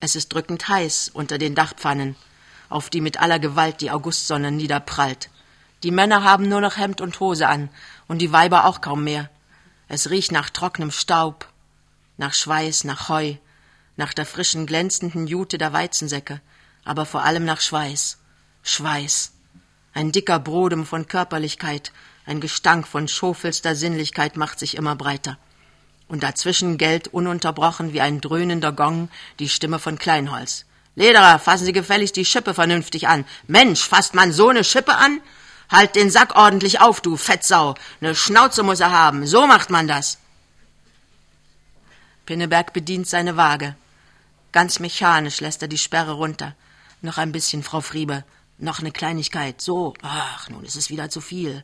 Es ist drückend heiß unter den Dachpfannen, auf die mit aller Gewalt die Augustsonne niederprallt. Die Männer haben nur noch Hemd und Hose an und die Weiber auch kaum mehr. Es riecht nach trockenem Staub, nach Schweiß, nach Heu, nach der frischen, glänzenden Jute der Weizensäcke, aber vor allem nach Schweiß. Schweiß. Ein dicker Brodem von Körperlichkeit, ein Gestank von schofelster Sinnlichkeit macht sich immer breiter und dazwischen gellt ununterbrochen wie ein dröhnender Gong die Stimme von Kleinholz. Lederer, fassen Sie gefälligst die Schippe vernünftig an. Mensch, fasst man so ne Schippe an? Halt den Sack ordentlich auf, du Fettsau. Ne Schnauze muss er haben. So macht man das. Pinneberg bedient seine Waage. Ganz mechanisch lässt er die Sperre runter. Noch ein bisschen, Frau Friebe. Noch eine Kleinigkeit. So. Ach, nun ist es wieder zu viel.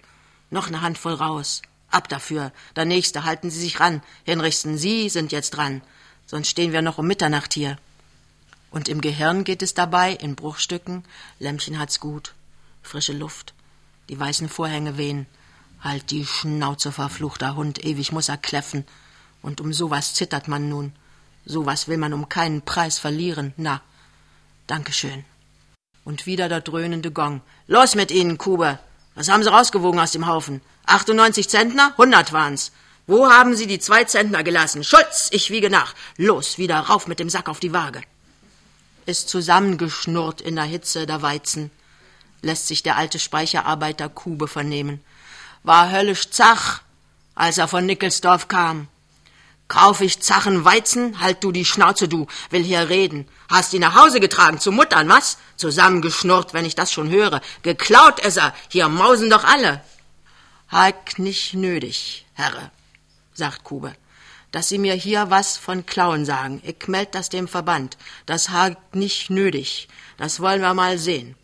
Noch eine Handvoll raus. Ab dafür. Der Nächste, halten Sie sich ran. Hinrichsen, Sie sind jetzt dran. Sonst stehen wir noch um Mitternacht hier. Und im Gehirn geht es dabei, in Bruchstücken. Lämmchen hat's gut. Frische Luft. Die weißen Vorhänge wehen. Halt die Schnauze, verfluchter Hund. Ewig muss er kläffen. Und um sowas zittert man nun. Sowas will man um keinen Preis verlieren. Na. Dankeschön. Und wieder der dröhnende Gong. Los mit Ihnen, Kube. Was haben Sie rausgewogen aus dem Haufen? 98 Zentner? 100 waren's. Wo haben Sie die zwei Zentner gelassen? Schulz, ich wiege nach. Los, wieder rauf mit dem Sack auf die Waage. Ist zusammengeschnurrt in der Hitze der Weizen, lässt sich der alte Speicherarbeiter Kube vernehmen. War höllisch zach, als er von Nickelsdorf kam. Kauf ich zachen Weizen? Halt du die Schnauze, du, will hier reden. Hast ihn nach Hause getragen, zu Muttern, was? Zusammengeschnurrt, wenn ich das schon höre. Geklaut ist er, hier mausen doch alle. Halt nicht nötig, Herre, sagt Kube, dass Sie mir hier was von Klauen sagen. Ich meld das dem Verband. Das hakt nicht nötig. Das wollen wir mal sehen.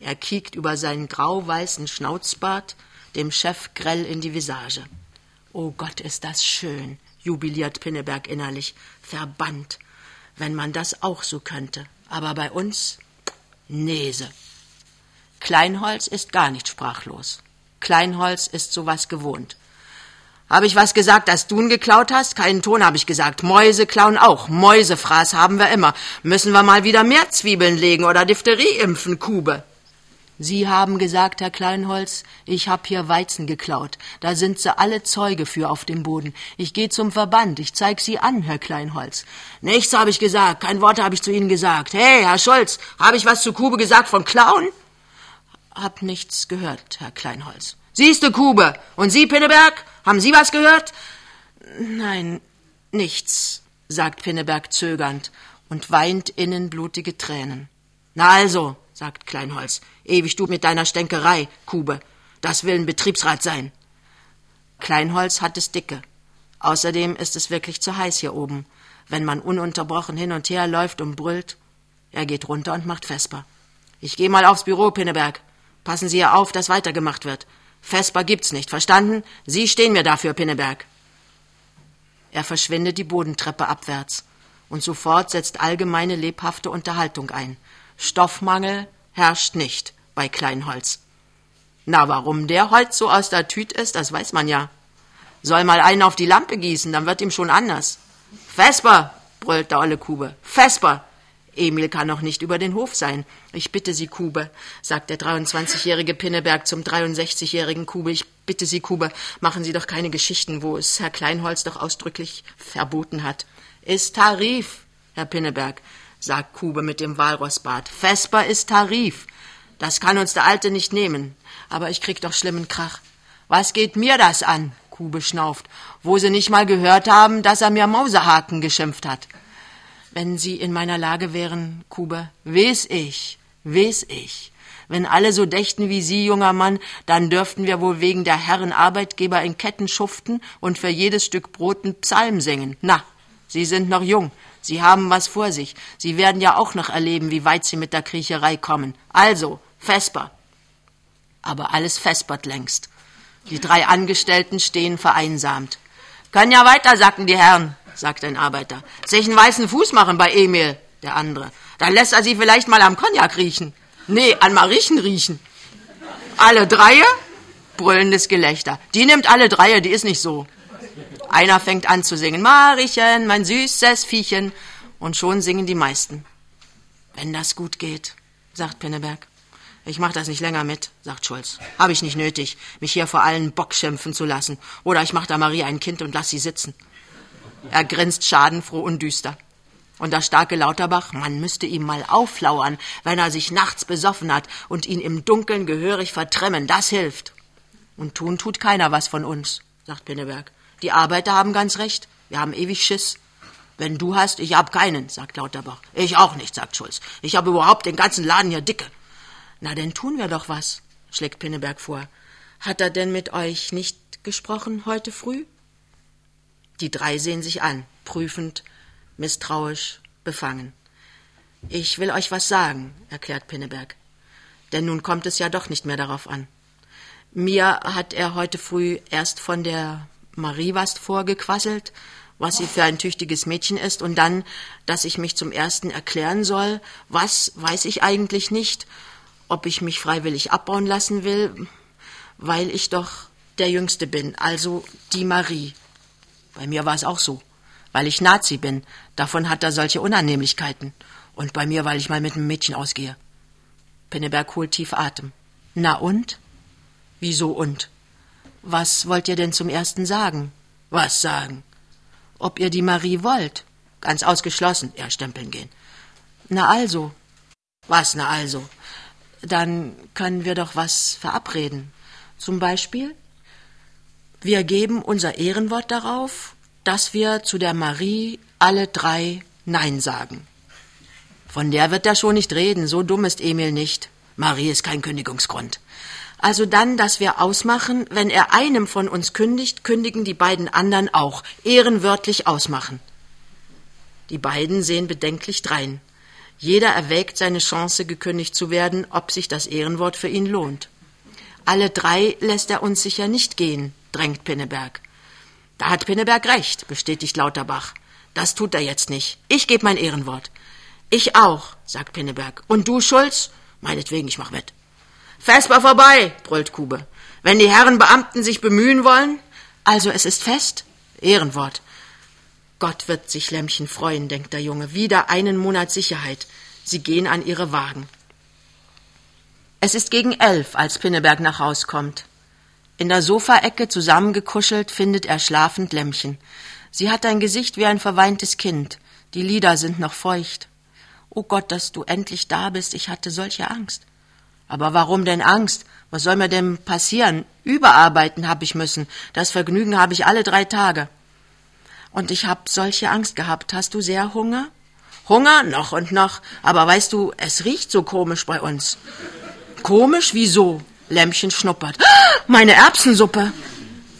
Er kiekt über seinen grau-weißen Schnauzbart dem Chef grell in die Visage. Oh Gott, ist das schön jubiliert Pinneberg innerlich. Verbannt. Wenn man das auch so könnte. Aber bei uns Nese. Kleinholz ist gar nicht sprachlos. Kleinholz ist sowas gewohnt. Habe ich was gesagt, dass du'n geklaut hast? Keinen Ton habe ich gesagt. Mäuse klauen auch. Mäusefraß haben wir immer. Müssen wir mal wieder mehr Zwiebeln legen oder Diphtherie impfen, Kube. Sie haben gesagt, Herr Kleinholz, ich hab hier Weizen geklaut. Da sind Sie alle Zeuge für auf dem Boden. Ich gehe zum Verband. Ich zeig Sie an, Herr Kleinholz. Nichts habe ich gesagt. Kein Wort habe ich zu Ihnen gesagt. Hey, Herr Scholz, habe ich was zu Kube gesagt von Klauen? Hab nichts gehört, Herr Kleinholz. Siehste, Kube. Und Sie, Pinneberg? Haben Sie was gehört? Nein, nichts, sagt Pinneberg zögernd und weint innen blutige Tränen. Na also, sagt Kleinholz, ewig du mit deiner Stänkerei, Kube. Das will ein Betriebsrat sein. Kleinholz hat es dicke. Außerdem ist es wirklich zu heiß hier oben, wenn man ununterbrochen hin und her läuft und brüllt. Er geht runter und macht Vesper. Ich geh mal aufs Büro, Pinneberg. Passen Sie ja auf, dass weitergemacht wird. Vesper gibt's nicht, verstanden? Sie stehen mir dafür, Pinneberg. Er verschwindet die Bodentreppe abwärts, und sofort setzt allgemeine lebhafte Unterhaltung ein. Stoffmangel herrscht nicht bei Kleinholz. Na, warum der Holz so aus der Tüte ist, das weiß man ja. Soll mal einen auf die Lampe gießen, dann wird ihm schon anders. Vesper, brüllt der olle Kube. Vesper! Emil kann noch nicht über den Hof sein. Ich bitte Sie, Kube, sagt der 23-jährige Pinneberg zum 63-jährigen Kube. Ich bitte Sie, Kube, machen Sie doch keine Geschichten, wo es Herr Kleinholz doch ausdrücklich verboten hat. Ist Tarif, Herr Pinneberg sagt Kube mit dem Walrossbart. Vesper ist Tarif. Das kann uns der Alte nicht nehmen. Aber ich krieg doch schlimmen Krach. Was geht mir das an? Kube schnauft, wo sie nicht mal gehört haben, dass er mir Mausehaken geschimpft hat. Wenn Sie in meiner Lage wären, Kube, wes ich, wes ich. Wenn alle so dächten wie Sie, junger Mann, dann dürften wir wohl wegen der Herren Arbeitgeber in Ketten schuften und für jedes Stück Brot einen Psalm singen. Na, Sie sind noch jung, Sie haben was vor sich. Sie werden ja auch noch erleben, wie weit Sie mit der Kriecherei kommen. Also, Vesper. Aber alles vespert längst. Die drei Angestellten stehen vereinsamt. Können ja weiter sacken, die Herren, sagt ein Arbeiter. Sich einen weißen Fuß machen bei Emil, der andere. Dann lässt er sie vielleicht mal am Cognac riechen. Nee, an Mariechen riechen. Alle Dreie? Brüllendes Gelächter. Die nimmt alle Dreie, die ist nicht so. Einer fängt an zu singen, Mariechen, mein süßes Viechchen. Und schon singen die meisten. Wenn das gut geht, sagt Pinneberg. Ich mach das nicht länger mit, sagt Schulz. Hab ich nicht nötig, mich hier vor allen Bock schimpfen zu lassen. Oder ich mach da Marie ein Kind und lass sie sitzen. Er grinst schadenfroh und düster. Und der starke Lauterbach, man müsste ihm mal auflauern, wenn er sich nachts besoffen hat und ihn im Dunkeln gehörig vertremmen, das hilft. Und tun tut keiner was von uns, sagt Pinneberg. Die Arbeiter haben ganz recht, wir haben ewig Schiss. Wenn du hast, ich hab keinen, sagt Lauterbach. Ich auch nicht, sagt Schulz. Ich habe überhaupt den ganzen Laden hier dicke. Na, denn tun wir doch was, schlägt Pinneberg vor. Hat er denn mit euch nicht gesprochen heute früh? Die drei sehen sich an, prüfend, misstrauisch, befangen. Ich will euch was sagen, erklärt Pinneberg. Denn nun kommt es ja doch nicht mehr darauf an. Mir hat er heute früh erst von der Marie was vorgequasselt, was sie für ein tüchtiges Mädchen ist, und dann, dass ich mich zum ersten erklären soll. Was weiß ich eigentlich nicht, ob ich mich freiwillig abbauen lassen will, weil ich doch der Jüngste bin, also die Marie. Bei mir war es auch so, weil ich Nazi bin. Davon hat er solche Unannehmlichkeiten. Und bei mir, weil ich mal mit einem Mädchen ausgehe. Pinneberg holt tief Atem. Na und? Wieso und? Was wollt ihr denn zum ersten sagen? Was sagen? Ob ihr die Marie wollt? Ganz ausgeschlossen, er stempeln gehen. Na also. Was na also? Dann können wir doch was verabreden. Zum Beispiel? Wir geben unser Ehrenwort darauf, dass wir zu der Marie alle drei Nein sagen. Von der wird er schon nicht reden, so dumm ist Emil nicht. Marie ist kein Kündigungsgrund. Also dann, dass wir ausmachen, wenn er einem von uns kündigt, kündigen die beiden anderen auch. Ehrenwörtlich ausmachen. Die beiden sehen bedenklich drein. Jeder erwägt seine Chance, gekündigt zu werden, ob sich das Ehrenwort für ihn lohnt. Alle drei lässt er uns sicher nicht gehen, drängt Pinneberg. Da hat Pinneberg recht, bestätigt Lauterbach. Das tut er jetzt nicht. Ich gebe mein Ehrenwort. Ich auch, sagt Pinneberg. Und du, Schulz? Meinetwegen, ich mach mit. Vesper vorbei, brüllt Kube. Wenn die Herren Beamten sich bemühen wollen. Also es ist fest? Ehrenwort. Gott wird sich Lämmchen freuen, denkt der Junge. Wieder einen Monat Sicherheit. Sie gehen an ihre Wagen. Es ist gegen elf, als Pinneberg nach Haus kommt. In der Sofaecke zusammengekuschelt findet er schlafend Lämmchen. Sie hat ein Gesicht wie ein verweintes Kind. Die Lider sind noch feucht. O oh Gott, dass du endlich da bist, ich hatte solche Angst. Aber warum denn Angst? Was soll mir denn passieren? Überarbeiten hab ich müssen. Das Vergnügen habe ich alle drei Tage. Und ich hab solche Angst gehabt. Hast du sehr Hunger? Hunger? Noch und noch. Aber weißt du, es riecht so komisch bei uns. Komisch? Wieso? Lämmchen schnuppert. Meine Erbsensuppe!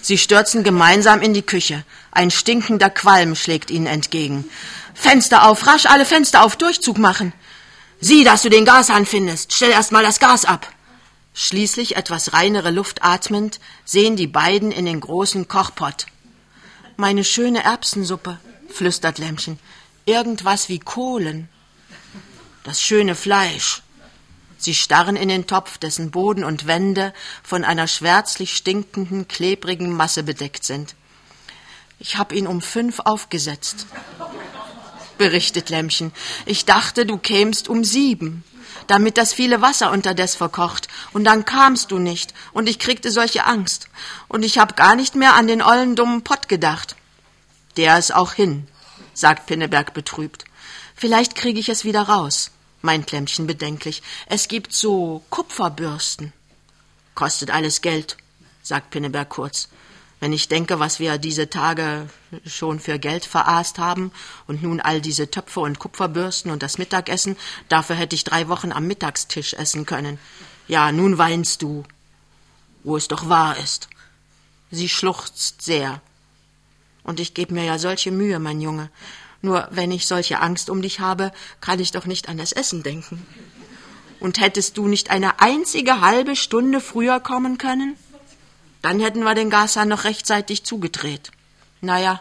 Sie stürzen gemeinsam in die Küche. Ein stinkender Qualm schlägt ihnen entgegen. Fenster auf, rasch alle Fenster auf, Durchzug machen. Sieh, dass du den Gashahn findest. Stell erst mal das Gas ab. Schließlich, etwas reinere Luft atmend, sehen die beiden in den großen Kochpott. Meine schöne Erbsensuppe, flüstert Lämmchen. Irgendwas wie Kohlen. Das schöne Fleisch. Sie starren in den Topf, dessen Boden und Wände von einer schwärzlich stinkenden, klebrigen Masse bedeckt sind. Ich hab ihn um fünf aufgesetzt berichtet Lämmchen. Ich dachte, du kämst um sieben, damit das viele Wasser unterdes verkocht. Und dann kamst du nicht, und ich kriegte solche Angst. Und ich hab gar nicht mehr an den ollen dummen Pott gedacht. Der ist auch hin, sagt Pinneberg betrübt. Vielleicht kriege ich es wieder raus, meint Lämmchen bedenklich. Es gibt so Kupferbürsten. Kostet alles Geld, sagt Pinneberg kurz. Wenn ich denke, was wir diese Tage schon für Geld veraßt haben und nun all diese Töpfe und Kupferbürsten und das Mittagessen, dafür hätte ich drei Wochen am Mittagstisch essen können. Ja, nun weinst du, wo es doch wahr ist. Sie schluchzt sehr. Und ich gebe mir ja solche Mühe, mein Junge. Nur wenn ich solche Angst um dich habe, kann ich doch nicht an das Essen denken. Und hättest du nicht eine einzige halbe Stunde früher kommen können? Dann hätten wir den Gashahn noch rechtzeitig zugedreht. Naja,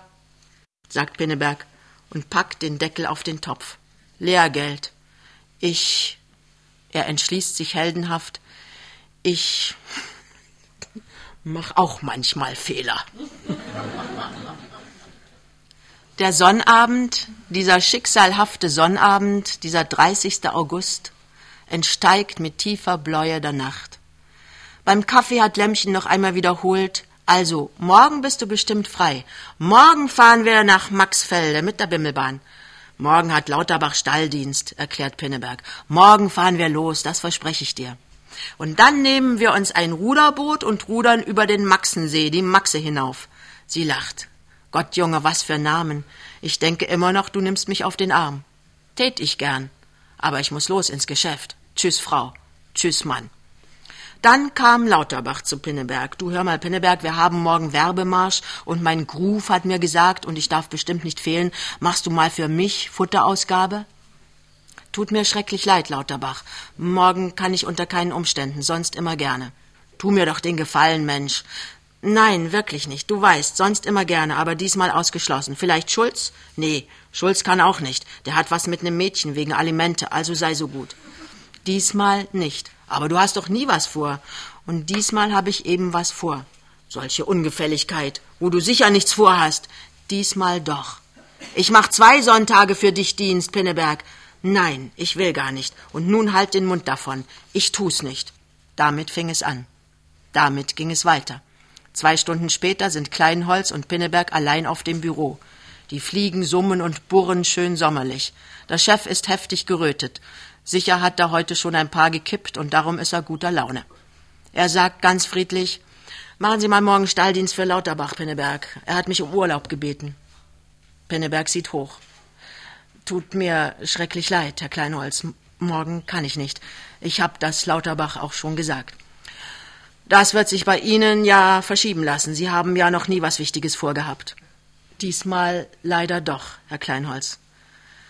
sagt Pinneberg und packt den Deckel auf den Topf. Lehrgeld. Ich. Er entschließt sich heldenhaft. Ich mach auch manchmal Fehler. Der Sonnabend, dieser schicksalhafte Sonnabend, dieser 30. August, entsteigt mit tiefer Bläue der Nacht. Beim Kaffee hat Lämmchen noch einmal wiederholt, also, morgen bist du bestimmt frei. Morgen fahren wir nach Maxfelde mit der Bimmelbahn. Morgen hat Lauterbach Stalldienst, erklärt Pinneberg. Morgen fahren wir los, das verspreche ich dir. Und dann nehmen wir uns ein Ruderboot und rudern über den Maxensee, die Maxe hinauf. Sie lacht. Gott, Junge, was für Namen. Ich denke immer noch, du nimmst mich auf den Arm. Tät ich gern. Aber ich muss los ins Geschäft. Tschüss, Frau. Tschüss, Mann. Dann kam Lauterbach zu Pinneberg. Du hör mal, Pinneberg, wir haben morgen Werbemarsch und mein Groove hat mir gesagt, und ich darf bestimmt nicht fehlen, machst du mal für mich Futterausgabe? Tut mir schrecklich leid, Lauterbach. Morgen kann ich unter keinen Umständen, sonst immer gerne. Tu mir doch den Gefallen, Mensch. Nein, wirklich nicht. Du weißt, sonst immer gerne, aber diesmal ausgeschlossen. Vielleicht Schulz? Nee, Schulz kann auch nicht. Der hat was mit nem Mädchen wegen Alimente, also sei so gut. Diesmal nicht. Aber du hast doch nie was vor. Und diesmal habe ich eben was vor. Solche Ungefälligkeit, wo du sicher nichts vorhast. Diesmal doch. Ich mach zwei Sonntage für dich Dienst, Pinneberg. Nein, ich will gar nicht. Und nun halt den Mund davon. Ich tu's nicht. Damit fing es an. Damit ging es weiter. Zwei Stunden später sind Kleinholz und Pinneberg allein auf dem Büro. Die Fliegen summen und burren schön sommerlich. Der Chef ist heftig gerötet. Sicher hat er heute schon ein paar gekippt und darum ist er guter Laune. Er sagt ganz friedlich, machen Sie mal morgen Stalldienst für Lauterbach, Pinneberg. Er hat mich um Urlaub gebeten. Pinneberg sieht hoch. Tut mir schrecklich leid, Herr Kleinholz. Morgen kann ich nicht. Ich hab das Lauterbach auch schon gesagt. Das wird sich bei Ihnen ja verschieben lassen. Sie haben ja noch nie was Wichtiges vorgehabt. Diesmal leider doch, Herr Kleinholz.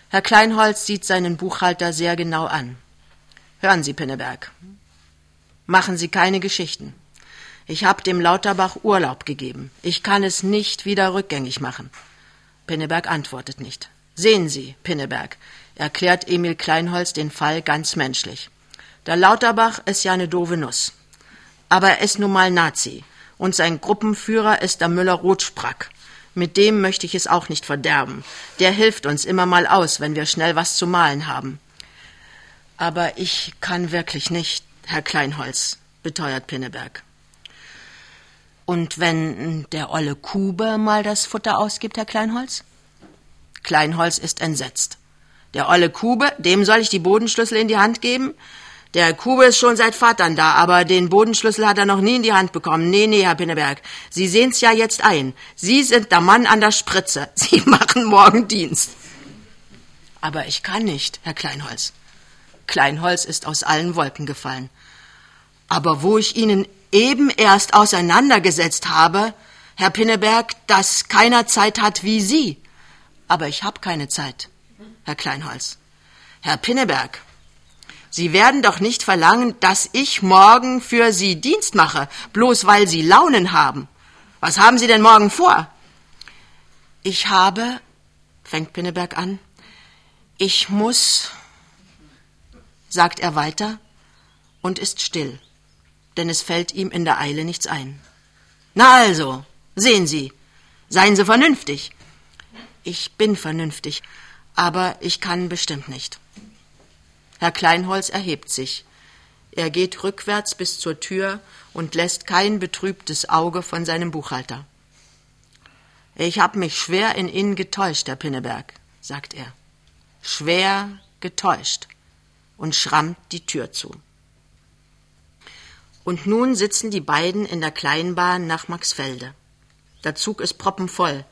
Herr Kleinholz sieht seinen Buchhalter sehr genau an. Hören Sie, Pinneberg. Machen Sie keine Geschichten. Ich habe dem Lauterbach Urlaub gegeben. Ich kann es nicht wieder rückgängig machen. Pinneberg antwortet nicht. Sehen Sie, Pinneberg, erklärt Emil Kleinholz den Fall ganz menschlich. Der Lauterbach ist ja eine doofe Nuss aber er ist nun mal Nazi. Und sein Gruppenführer ist der Müller-Rotsprack. Mit dem möchte ich es auch nicht verderben. Der hilft uns immer mal aus, wenn wir schnell was zu malen haben. Aber ich kann wirklich nicht, Herr Kleinholz, beteuert Pinneberg. Und wenn der olle Kube mal das Futter ausgibt, Herr Kleinholz? Kleinholz ist entsetzt. Der olle Kube, dem soll ich die Bodenschlüssel in die Hand geben? Der Kube ist schon seit Vatern da, aber den Bodenschlüssel hat er noch nie in die Hand bekommen. Nee, nee, Herr Pinneberg, Sie sehen's ja jetzt ein. Sie sind der Mann an der Spritze. Sie machen morgen Dienst. Aber ich kann nicht, Herr Kleinholz. Kleinholz ist aus allen Wolken gefallen. Aber wo ich Ihnen eben erst auseinandergesetzt habe, Herr Pinneberg, dass keiner Zeit hat wie Sie. Aber ich habe keine Zeit, Herr Kleinholz. Herr Pinneberg, Sie werden doch nicht verlangen, dass ich morgen für Sie Dienst mache, bloß weil Sie Launen haben. Was haben Sie denn morgen vor? Ich habe, fängt Pinneberg an, ich muss, sagt er weiter und ist still, denn es fällt ihm in der Eile nichts ein. Na also, sehen Sie, seien Sie vernünftig. Ich bin vernünftig, aber ich kann bestimmt nicht. Herr Kleinholz erhebt sich. Er geht rückwärts bis zur Tür und lässt kein betrübtes Auge von seinem Buchhalter. Ich hab mich schwer in Ihnen getäuscht, Herr Pinneberg, sagt er. Schwer getäuscht und schrammt die Tür zu. Und nun sitzen die beiden in der Kleinbahn nach Maxfelde. Der Zug ist proppenvoll,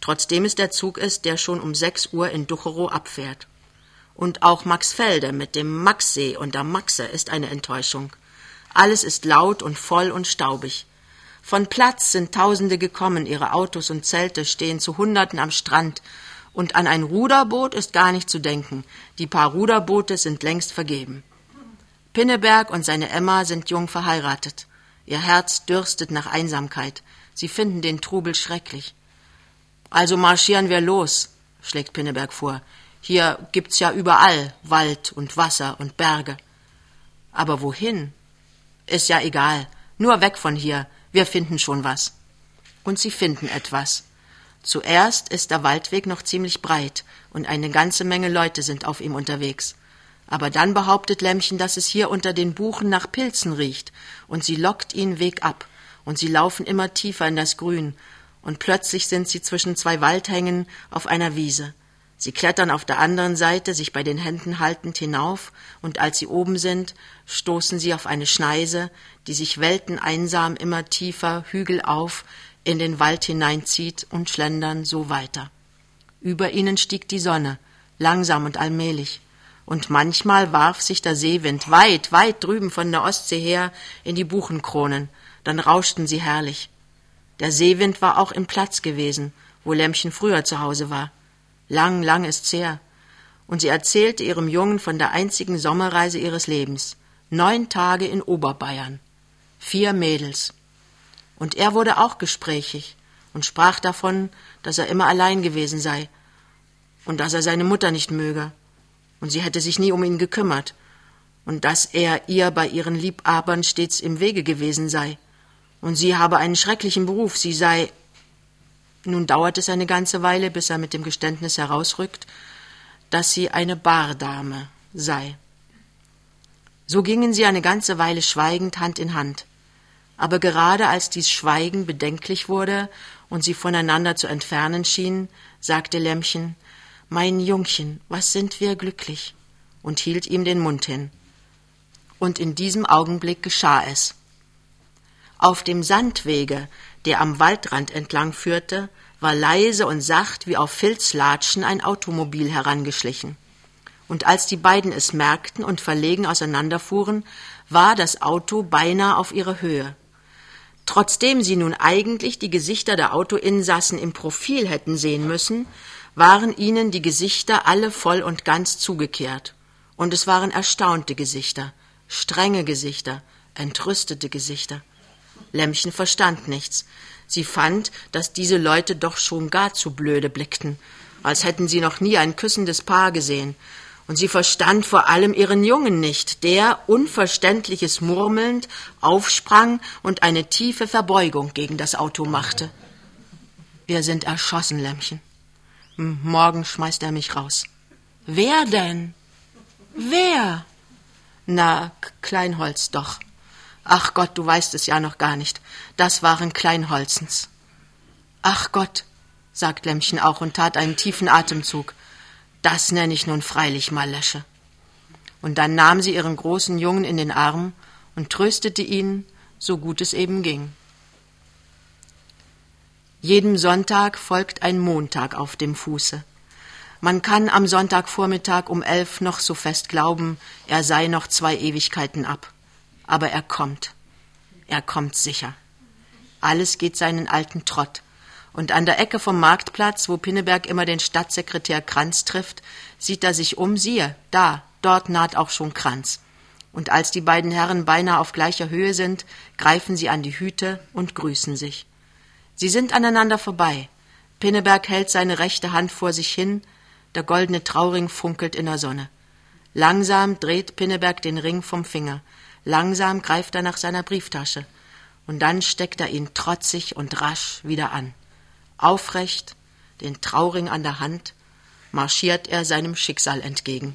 trotzdem es der Zug ist, der schon um sechs Uhr in Ducherow abfährt. Und auch Maxfelde mit dem Maxsee und der Maxe ist eine Enttäuschung. Alles ist laut und voll und staubig. Von Platz sind Tausende gekommen, ihre Autos und Zelte stehen zu Hunderten am Strand, und an ein Ruderboot ist gar nicht zu denken. Die paar Ruderboote sind längst vergeben. Pinneberg und seine Emma sind jung verheiratet. Ihr Herz dürstet nach Einsamkeit. Sie finden den Trubel schrecklich. Also marschieren wir los, schlägt Pinneberg vor. Hier gibt's ja überall Wald und Wasser und Berge. Aber wohin? Ist ja egal. Nur weg von hier. Wir finden schon was. Und sie finden etwas. Zuerst ist der Waldweg noch ziemlich breit und eine ganze Menge Leute sind auf ihm unterwegs. Aber dann behauptet Lämmchen, dass es hier unter den Buchen nach Pilzen riecht, und sie lockt ihn Weg ab, und sie laufen immer tiefer in das Grün, und plötzlich sind sie zwischen zwei Waldhängen auf einer Wiese. Sie klettern auf der anderen Seite, sich bei den Händen haltend hinauf, und als sie oben sind, stoßen sie auf eine Schneise, die sich welteneinsam immer tiefer Hügel auf in den Wald hineinzieht und schlendern so weiter. Über ihnen stieg die Sonne, langsam und allmählich, und manchmal warf sich der Seewind weit, weit drüben von der Ostsee her in die Buchenkronen, dann rauschten sie herrlich. Der Seewind war auch im Platz gewesen, wo Lämmchen früher zu Hause war. Lang, lang ist's her. Und sie erzählte ihrem Jungen von der einzigen Sommerreise ihres Lebens. Neun Tage in Oberbayern. Vier Mädels. Und er wurde auch gesprächig und sprach davon, dass er immer allein gewesen sei und dass er seine Mutter nicht möge und sie hätte sich nie um ihn gekümmert und dass er ihr bei ihren Liebabern stets im Wege gewesen sei und sie habe einen schrecklichen Beruf, sie sei nun dauert es eine ganze Weile, bis er mit dem Geständnis herausrückt, dass sie eine Bardame sei. So gingen sie eine ganze Weile schweigend Hand in Hand. Aber gerade als dies Schweigen bedenklich wurde und sie voneinander zu entfernen schienen, sagte Lämmchen Mein Jungchen, was sind wir glücklich, und hielt ihm den Mund hin. Und in diesem Augenblick geschah es. Auf dem Sandwege, der am Waldrand entlang führte, war leise und sacht wie auf Filzlatschen ein Automobil herangeschlichen. Und als die beiden es merkten und verlegen auseinanderfuhren, war das Auto beinahe auf ihrer Höhe. Trotzdem sie nun eigentlich die Gesichter der Autoinsassen im Profil hätten sehen müssen, waren ihnen die Gesichter alle voll und ganz zugekehrt. Und es waren erstaunte Gesichter, strenge Gesichter, entrüstete Gesichter. Lämmchen verstand nichts. Sie fand, dass diese Leute doch schon gar zu blöde blickten, als hätten sie noch nie ein küssendes Paar gesehen. Und sie verstand vor allem ihren Jungen nicht, der, unverständliches murmelnd, aufsprang und eine tiefe Verbeugung gegen das Auto machte. Wir sind erschossen, Lämmchen. Hm, morgen schmeißt er mich raus. Wer denn? Wer? Na, Kleinholz doch. Ach Gott, du weißt es ja noch gar nicht. Das waren Kleinholzens. Ach Gott, sagt Lämmchen auch und tat einen tiefen Atemzug. Das nenne ich nun freilich mal Lösche. Und dann nahm sie ihren großen Jungen in den Arm und tröstete ihn, so gut es eben ging. Jedem Sonntag folgt ein Montag auf dem Fuße. Man kann am Sonntagvormittag um elf noch so fest glauben, er sei noch zwei Ewigkeiten ab aber er kommt. Er kommt sicher. Alles geht seinen alten Trott. Und an der Ecke vom Marktplatz, wo Pinneberg immer den Stadtsekretär Kranz trifft, sieht er sich um, siehe, da, dort naht auch schon Kranz. Und als die beiden Herren beinahe auf gleicher Höhe sind, greifen sie an die Hüte und grüßen sich. Sie sind aneinander vorbei. Pinneberg hält seine rechte Hand vor sich hin, der goldene Trauring funkelt in der Sonne. Langsam dreht Pinneberg den Ring vom Finger. Langsam greift er nach seiner Brieftasche, und dann steckt er ihn trotzig und rasch wieder an. Aufrecht, den Trauring an der Hand, marschiert er seinem Schicksal entgegen.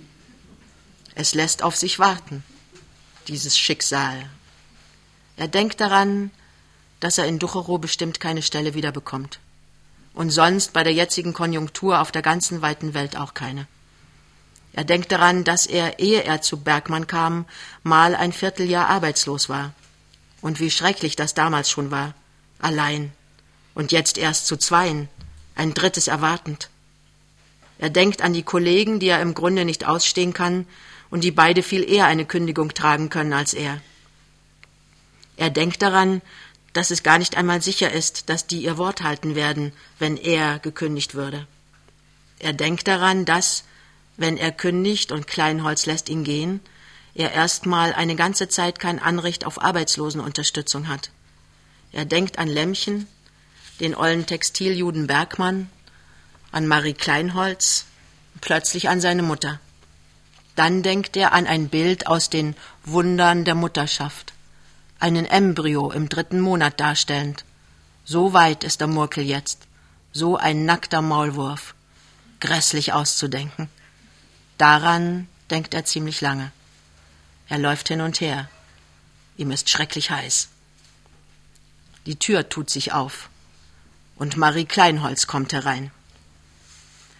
Es lässt auf sich warten, dieses Schicksal. Er denkt daran, dass er in Ducherow bestimmt keine Stelle wiederbekommt. Und sonst bei der jetzigen Konjunktur auf der ganzen weiten Welt auch keine. Er denkt daran, dass er, ehe er zu Bergmann kam, mal ein Vierteljahr arbeitslos war. Und wie schrecklich das damals schon war. Allein. Und jetzt erst zu zweien. Ein drittes erwartend. Er denkt an die Kollegen, die er im Grunde nicht ausstehen kann und die beide viel eher eine Kündigung tragen können als er. Er denkt daran, dass es gar nicht einmal sicher ist, dass die ihr Wort halten werden, wenn er gekündigt würde. Er denkt daran, dass, wenn er kündigt und Kleinholz lässt ihn gehen, er erstmal eine ganze Zeit kein Anrecht auf Arbeitslosenunterstützung hat. Er denkt an Lämmchen, den ollen Textiljuden Bergmann, an Marie Kleinholz, plötzlich an seine Mutter. Dann denkt er an ein Bild aus den Wundern der Mutterschaft, einen Embryo im dritten Monat darstellend. So weit ist der Murkel jetzt, So ein nackter Maulwurf. Grässlich auszudenken. Daran denkt er ziemlich lange. Er läuft hin und her. Ihm ist schrecklich heiß. Die Tür tut sich auf. Und Marie Kleinholz kommt herein.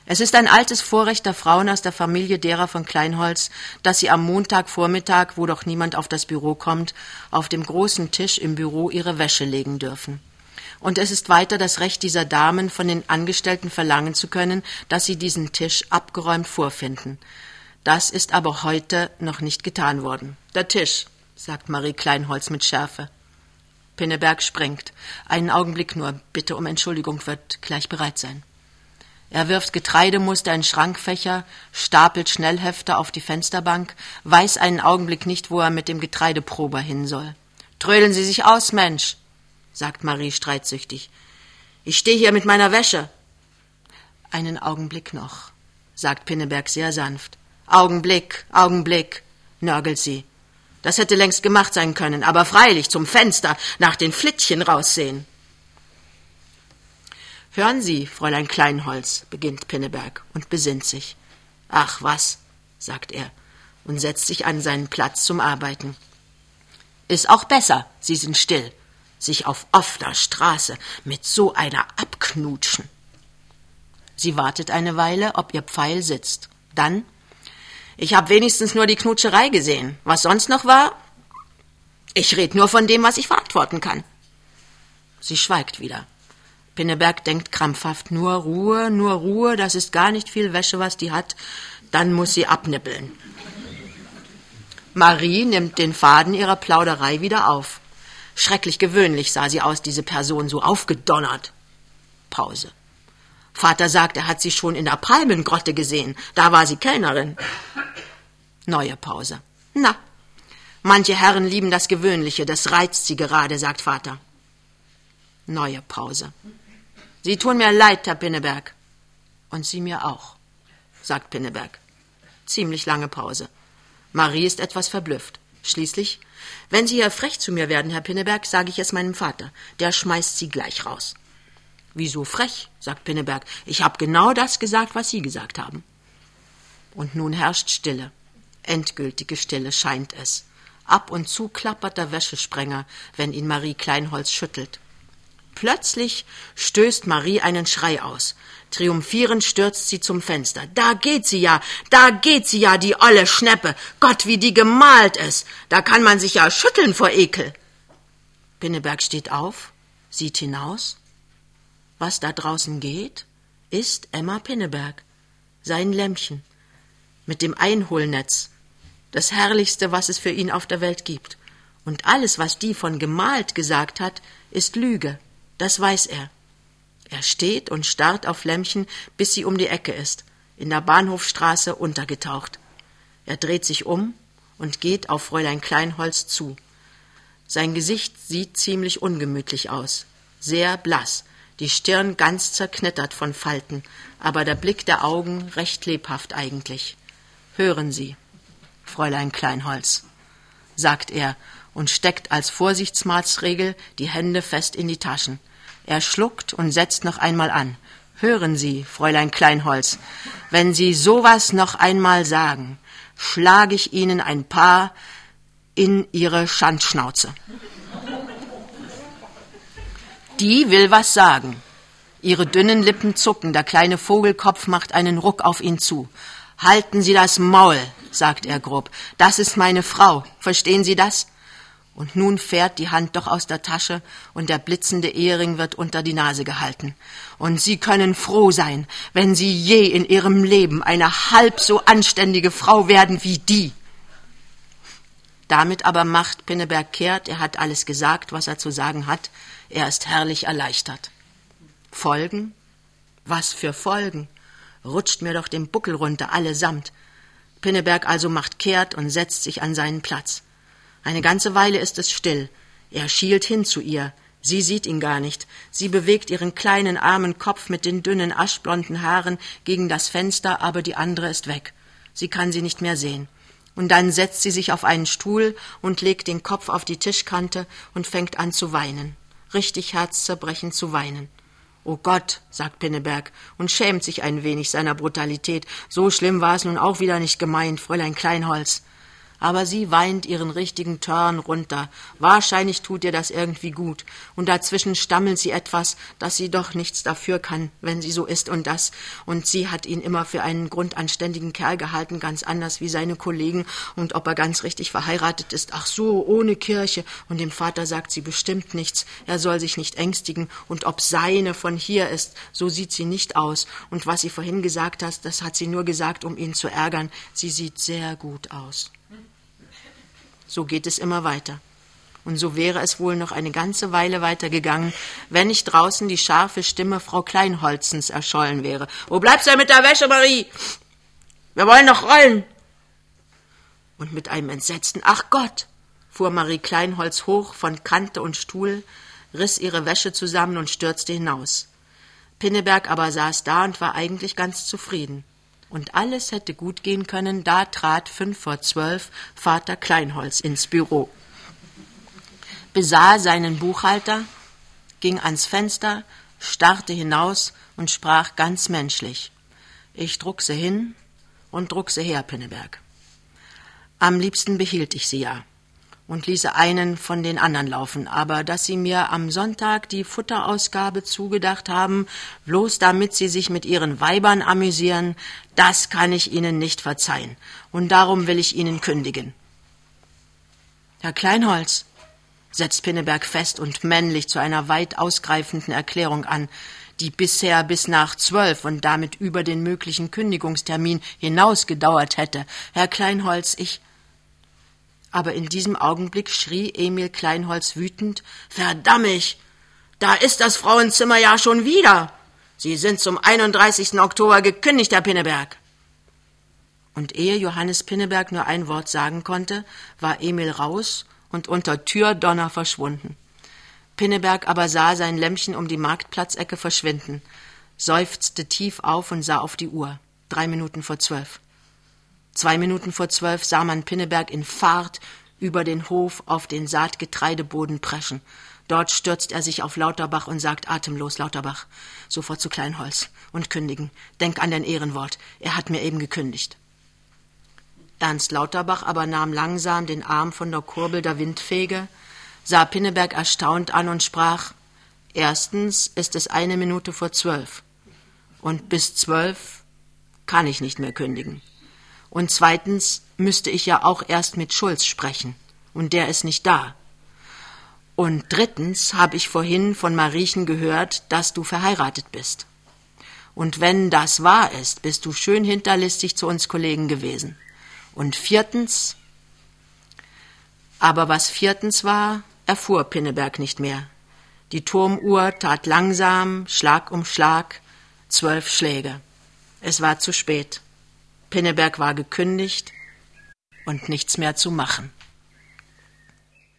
Es ist ein altes Vorrecht der Frauen aus der Familie derer von Kleinholz, dass sie am Montagvormittag, wo doch niemand auf das Büro kommt, auf dem großen Tisch im Büro ihre Wäsche legen dürfen. Und es ist weiter das Recht dieser Damen, von den Angestellten verlangen zu können, dass sie diesen Tisch abgeräumt vorfinden. Das ist aber heute noch nicht getan worden. Der Tisch, sagt Marie Kleinholz mit Schärfe. Pinneberg springt. Einen Augenblick nur. Bitte um Entschuldigung, wird gleich bereit sein. Er wirft Getreidemuster in Schrankfächer, stapelt Schnellhefte auf die Fensterbank, weiß einen Augenblick nicht, wo er mit dem Getreideprober hin soll. Trödeln Sie sich aus, Mensch, sagt Marie streitsüchtig. Ich stehe hier mit meiner Wäsche. Einen Augenblick noch, sagt Pinneberg sehr sanft. Augenblick, Augenblick, nörgelt sie. Das hätte längst gemacht sein können, aber freilich zum Fenster nach den Flittchen raussehen. Hören Sie, Fräulein Kleinholz, beginnt Pinneberg und besinnt sich. Ach was, sagt er und setzt sich an seinen Platz zum Arbeiten. Ist auch besser, Sie sind still, sich auf offener Straße mit so einer abknutschen. Sie wartet eine Weile, ob ihr Pfeil sitzt. Dann Ich hab wenigstens nur die Knutscherei gesehen. Was sonst noch war? Ich red nur von dem, was ich verantworten kann. Sie schweigt wieder. Pinneberg denkt krampfhaft, nur Ruhe, nur Ruhe, das ist gar nicht viel Wäsche, was die hat, dann muss sie abnippeln. Marie nimmt den Faden ihrer Plauderei wieder auf. Schrecklich gewöhnlich sah sie aus, diese Person, so aufgedonnert. Pause. Vater sagt, er hat sie schon in der Palmengrotte gesehen. Da war sie Kellnerin. Neue Pause. Na, manche Herren lieben das Gewöhnliche, das reizt sie gerade, sagt Vater. Neue Pause. Sie tun mir leid, Herr Pinneberg. Und Sie mir auch, sagt Pinneberg. Ziemlich lange Pause. Marie ist etwas verblüfft. Schließlich, wenn Sie hier frech zu mir werden, Herr Pinneberg, sage ich es meinem Vater. Der schmeißt Sie gleich raus. Wieso frech? sagt Pinneberg. Ich habe genau das gesagt, was Sie gesagt haben. Und nun herrscht Stille. Endgültige Stille scheint es. Ab und zu klappert der Wäschesprenger, wenn ihn Marie Kleinholz schüttelt. Plötzlich stößt Marie einen Schrei aus. Triumphierend stürzt sie zum Fenster. Da geht sie ja, da geht sie ja, die olle Schneppe. Gott, wie die gemalt ist. Da kann man sich ja schütteln vor Ekel. Pinneberg steht auf, sieht hinaus. Was da draußen geht, ist Emma Pinneberg, sein Lämmchen, mit dem Einholnetz, das Herrlichste, was es für ihn auf der Welt gibt. Und alles, was die von gemalt gesagt hat, ist Lüge. Das weiß er. Er steht und starrt auf Lämmchen, bis sie um die Ecke ist, in der Bahnhofstraße untergetaucht. Er dreht sich um und geht auf Fräulein Kleinholz zu. Sein Gesicht sieht ziemlich ungemütlich aus, sehr blass, die Stirn ganz zerknittert von Falten, aber der Blick der Augen recht lebhaft eigentlich. Hören Sie, Fräulein Kleinholz, sagt er und steckt als Vorsichtsmaßregel die Hände fest in die Taschen. Er schluckt und setzt noch einmal an. Hören Sie, Fräulein Kleinholz, wenn Sie sowas noch einmal sagen, schlage ich Ihnen ein paar in Ihre Schandschnauze. Die will was sagen. Ihre dünnen Lippen zucken, der kleine Vogelkopf macht einen Ruck auf ihn zu. Halten Sie das Maul, sagt er grob. Das ist meine Frau. Verstehen Sie das? Und nun fährt die Hand doch aus der Tasche und der blitzende Ehering wird unter die Nase gehalten. Und Sie können froh sein, wenn Sie je in Ihrem Leben eine halb so anständige Frau werden wie die. Damit aber macht Pinneberg kehrt, er hat alles gesagt, was er zu sagen hat, er ist herrlich erleichtert. Folgen? Was für Folgen? Rutscht mir doch den Buckel runter, allesamt. Pinneberg also macht kehrt und setzt sich an seinen Platz. Eine ganze Weile ist es still. Er schielt hin zu ihr. Sie sieht ihn gar nicht. Sie bewegt ihren kleinen armen Kopf mit den dünnen aschblonden Haaren gegen das Fenster, aber die andere ist weg. Sie kann sie nicht mehr sehen. Und dann setzt sie sich auf einen Stuhl und legt den Kopf auf die Tischkante und fängt an zu weinen. Richtig herzzerbrechend zu weinen. Oh Gott, sagt Pinneberg und schämt sich ein wenig seiner Brutalität. So schlimm war es nun auch wieder nicht gemeint, Fräulein Kleinholz aber sie weint ihren richtigen Turn runter. Wahrscheinlich tut ihr das irgendwie gut. Und dazwischen stammelt sie etwas, dass sie doch nichts dafür kann, wenn sie so ist und das. Und sie hat ihn immer für einen grundanständigen Kerl gehalten, ganz anders wie seine Kollegen. Und ob er ganz richtig verheiratet ist, ach so, ohne Kirche. Und dem Vater sagt sie bestimmt nichts. Er soll sich nicht ängstigen. Und ob seine von hier ist, so sieht sie nicht aus. Und was sie vorhin gesagt hat, das hat sie nur gesagt, um ihn zu ärgern. Sie sieht sehr gut aus. So geht es immer weiter. Und so wäre es wohl noch eine ganze Weile weitergegangen, wenn nicht draußen die scharfe Stimme Frau Kleinholzens erschollen wäre. Wo bleibst du mit der Wäsche, Marie? Wir wollen noch rollen. Und mit einem entsetzten Ach Gott, fuhr Marie Kleinholz hoch von Kante und Stuhl, riss ihre Wäsche zusammen und stürzte hinaus. Pinneberg aber saß da und war eigentlich ganz zufrieden und alles hätte gut gehen können, da trat fünf vor zwölf Vater Kleinholz ins Büro, besah seinen Buchhalter, ging ans Fenster, starrte hinaus und sprach ganz menschlich. Ich druckse hin und druckse her, Pinneberg. Am liebsten behielt ich sie ja und ließe einen von den anderen laufen, aber dass sie mir am Sonntag die Futterausgabe zugedacht haben, bloß damit sie sich mit ihren Weibern amüsieren, das kann ich ihnen nicht verzeihen, und darum will ich ihnen kündigen. Herr Kleinholz, setzt Pinneberg fest und männlich zu einer weit ausgreifenden Erklärung an, die bisher bis nach zwölf und damit über den möglichen Kündigungstermin hinaus gedauert hätte. Herr Kleinholz, ich aber in diesem Augenblick schrie Emil Kleinholz wütend Verdammig. Da ist das Frauenzimmer ja schon wieder. Sie sind zum 31. Oktober gekündigt, Herr Pinneberg. Und ehe Johannes Pinneberg nur ein Wort sagen konnte, war Emil raus und unter Türdonner verschwunden. Pinneberg aber sah sein Lämpchen um die Marktplatzecke verschwinden, seufzte tief auf und sah auf die Uhr. Drei Minuten vor zwölf. Zwei Minuten vor zwölf sah man Pinneberg in Fahrt über den Hof auf den Saatgetreideboden preschen. Dort stürzt er sich auf Lauterbach und sagt atemlos Lauterbach, sofort zu Kleinholz und kündigen. Denk an dein Ehrenwort. Er hat mir eben gekündigt. Ernst Lauterbach aber nahm langsam den Arm von der Kurbel der Windfege, sah Pinneberg erstaunt an und sprach Erstens ist es eine Minute vor zwölf. Und bis zwölf kann ich nicht mehr kündigen. Und zweitens müsste ich ja auch erst mit Schulz sprechen. Und der ist nicht da. Und drittens habe ich vorhin von Mariechen gehört, dass du verheiratet bist. Und wenn das wahr ist, bist du schön hinterlistig zu uns Kollegen gewesen. Und viertens, aber was viertens war, erfuhr Pinneberg nicht mehr. Die Turmuhr tat langsam, Schlag um Schlag, zwölf Schläge. Es war zu spät. Pinneberg war gekündigt und nichts mehr zu machen.